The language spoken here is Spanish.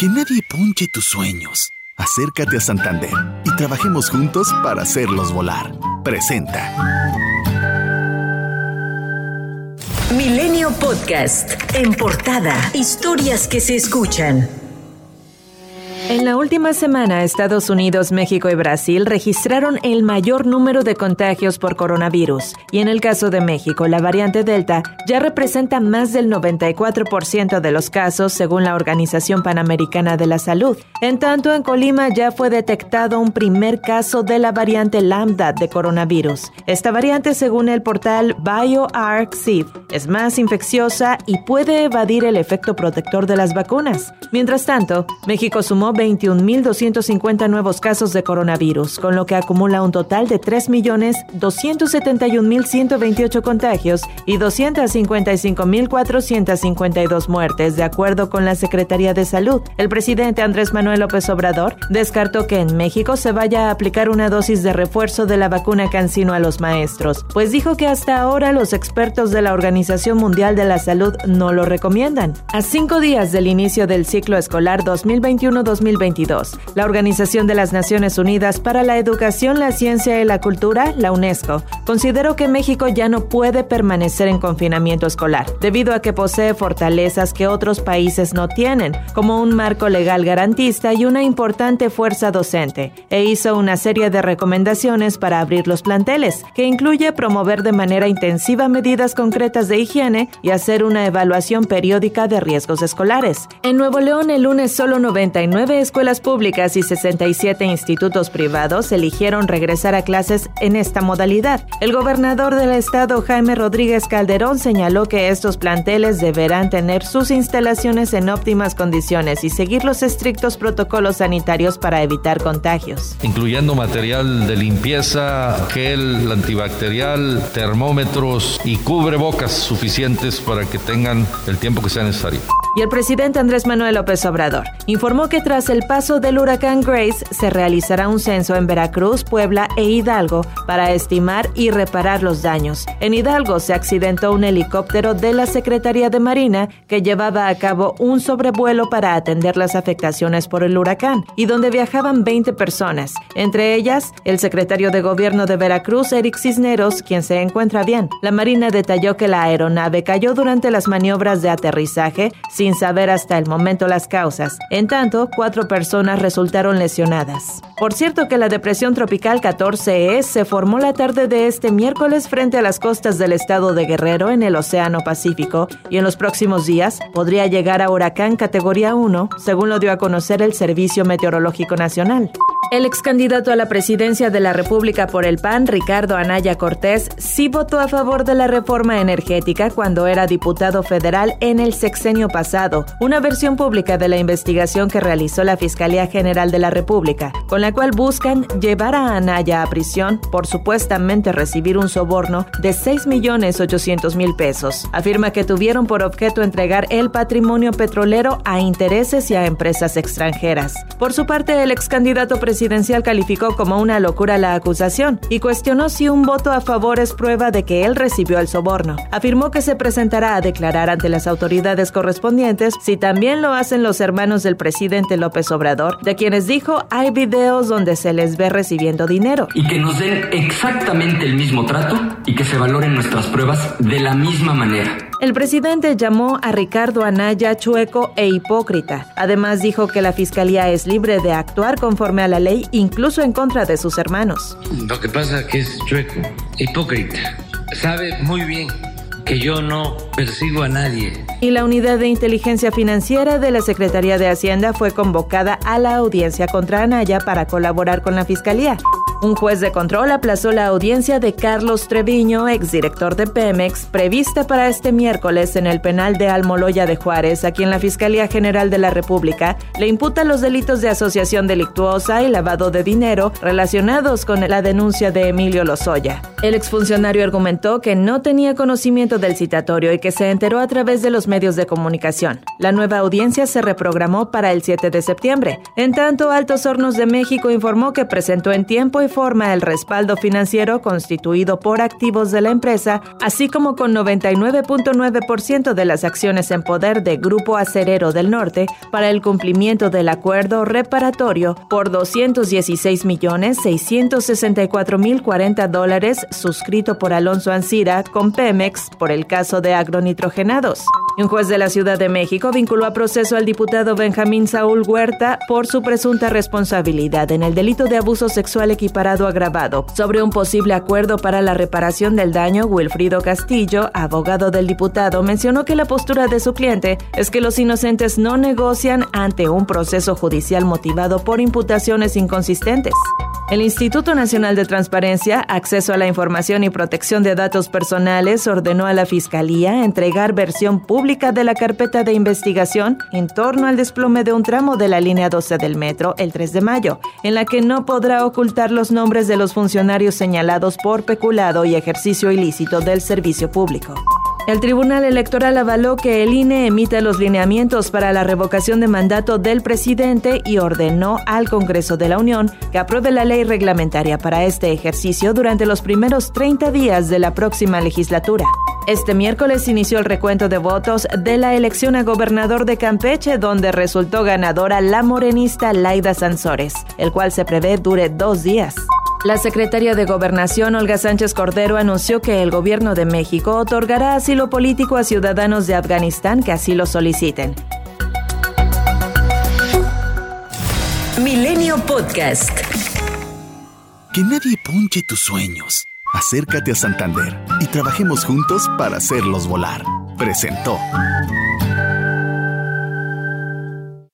Que nadie ponche tus sueños. Acércate a Santander y trabajemos juntos para hacerlos volar. Presenta. Milenio Podcast. En portada. Historias que se escuchan. En la última semana, Estados Unidos, México y Brasil registraron el mayor número de contagios por coronavirus. Y en el caso de México, la variante Delta ya representa más del 94% de los casos, según la Organización Panamericana de la Salud. En tanto, en Colima ya fue detectado un primer caso de la variante Lambda de coronavirus. Esta variante, según el portal BioArchive, es más infecciosa y puede evadir el efecto protector de las vacunas. Mientras tanto, México sumó 21.250 nuevos casos de coronavirus, con lo que acumula un total de 3.271.128 contagios y 255.452 muertes, de acuerdo con la Secretaría de Salud. El presidente Andrés Manuel López Obrador descartó que en México se vaya a aplicar una dosis de refuerzo de la vacuna Cancino a los maestros, pues dijo que hasta ahora los expertos de la Organización Mundial de la Salud no lo recomiendan. A cinco días del inicio del ciclo escolar 2021-2022, la Organización de las Naciones Unidas para la Educación, la Ciencia y la Cultura, la UNESCO, consideró que México ya no puede permanecer en confinamiento escolar, debido a que posee fortalezas que otros países no tienen, como un marco legal garantista y una importante fuerza docente, e hizo una serie de recomendaciones para abrir los planteles, que incluye promover de manera intensiva medidas concretas de higiene y hacer una evaluación periódica de riesgos escolares. En Nuevo León, el lunes solo 99 escuelas públicas y 67 institutos privados eligieron regresar a clases en esta modalidad. El gobernador del estado, Jaime Rodríguez Calderón, señaló que estos planteles deberán tener sus instalaciones en óptimas condiciones y seguir los estrictos protocolos sanitarios para evitar contagios. Incluyendo material de limpieza, gel antibacterial, termómetros y cubrebocas suficientes para que tengan el tiempo que sea necesario. Y el presidente Andrés Manuel López Obrador informó que tras el paso del huracán Grace se realizará un censo en Veracruz, Puebla e Hidalgo para estimar y reparar los daños. En Hidalgo se accidentó un helicóptero de la Secretaría de Marina que llevaba a cabo un sobrevuelo para atender las afectaciones por el huracán y donde viajaban 20 personas, entre ellas el secretario de Gobierno de Veracruz, Eric Cisneros, quien se encuentra bien. La Marina detalló que la aeronave cayó durante las maniobras de aterrizaje sin saber hasta el momento las causas. En tanto, cuatro personas resultaron lesionadas. Por cierto que la depresión tropical 14E se formó la tarde de este miércoles frente a las costas del estado de Guerrero en el Océano Pacífico y en los próximos días podría llegar a huracán categoría 1, según lo dio a conocer el Servicio Meteorológico Nacional. El ex candidato a la presidencia de la República por el PAN, Ricardo Anaya Cortés, sí votó a favor de la reforma energética cuando era diputado federal en el sexenio pasado, una versión pública de la investigación que realizó la Fiscalía General de la República, con la cual buscan llevar a Anaya a prisión por supuestamente recibir un soborno de 6.800.000 pesos. Afirma que tuvieron por objeto entregar el patrimonio petrolero a intereses y a empresas extranjeras. Por su parte, el ex candidato presidencial presidencial calificó como una locura la acusación y cuestionó si un voto a favor es prueba de que él recibió el soborno. Afirmó que se presentará a declarar ante las autoridades correspondientes si también lo hacen los hermanos del presidente López Obrador, de quienes dijo hay videos donde se les ve recibiendo dinero. Y que nos den exactamente el mismo trato y que se valoren nuestras pruebas de la misma manera. El presidente llamó a Ricardo Anaya chueco e hipócrita. Además dijo que la fiscalía es libre de actuar conforme a la ley, incluso en contra de sus hermanos. Lo que pasa es que es chueco, hipócrita. Sabe muy bien que yo no persigo a nadie. Y la unidad de inteligencia financiera de la Secretaría de Hacienda fue convocada a la audiencia contra Anaya para colaborar con la fiscalía. Un juez de control aplazó la audiencia de Carlos Treviño, exdirector de Pemex, prevista para este miércoles en el penal de Almoloya de Juárez, a quien la Fiscalía General de la República le imputa los delitos de asociación delictuosa y lavado de dinero relacionados con la denuncia de Emilio Lozoya. El exfuncionario argumentó que no tenía conocimiento del citatorio y que se enteró a través de los medios de comunicación. La nueva audiencia se reprogramó para el 7 de septiembre. En tanto, Altos Hornos de México informó que presentó en tiempo y forma el respaldo financiero constituido por activos de la empresa, así como con 99.9% de las acciones en poder de Grupo Acerero del Norte para el cumplimiento del acuerdo reparatorio por 216.664.040 dólares suscrito por Alonso Ancira con Pemex por el caso de agronitrogenados. Un juez de la Ciudad de México vinculó a proceso al diputado Benjamín Saúl Huerta por su presunta responsabilidad en el delito de abuso sexual equiparado agravado. Sobre un posible acuerdo para la reparación del daño, Wilfrido Castillo, abogado del diputado, mencionó que la postura de su cliente es que los inocentes no negocian ante un proceso judicial motivado por imputaciones inconsistentes. El Instituto Nacional de Transparencia, Acceso a la Información y Protección de Datos Personales ordenó a la Fiscalía entregar versión pública de la carpeta de investigación en torno al desplome de un tramo de la línea 12 del metro el 3 de mayo, en la que no podrá ocultar los nombres de los funcionarios señalados por peculado y ejercicio ilícito del servicio público. El Tribunal Electoral avaló que el INE emita los lineamientos para la revocación de mandato del presidente y ordenó al Congreso de la Unión que apruebe la ley reglamentaria para este ejercicio durante los primeros 30 días de la próxima legislatura. Este miércoles inició el recuento de votos de la elección a gobernador de Campeche, donde resultó ganadora la morenista Laida Sansores, el cual se prevé dure dos días. La secretaria de Gobernación, Olga Sánchez Cordero, anunció que el gobierno de México otorgará asilo político a ciudadanos de Afganistán que así lo soliciten. Milenio Podcast. Que nadie ponche tus sueños. Acércate a Santander y trabajemos juntos para hacerlos volar. Presentó.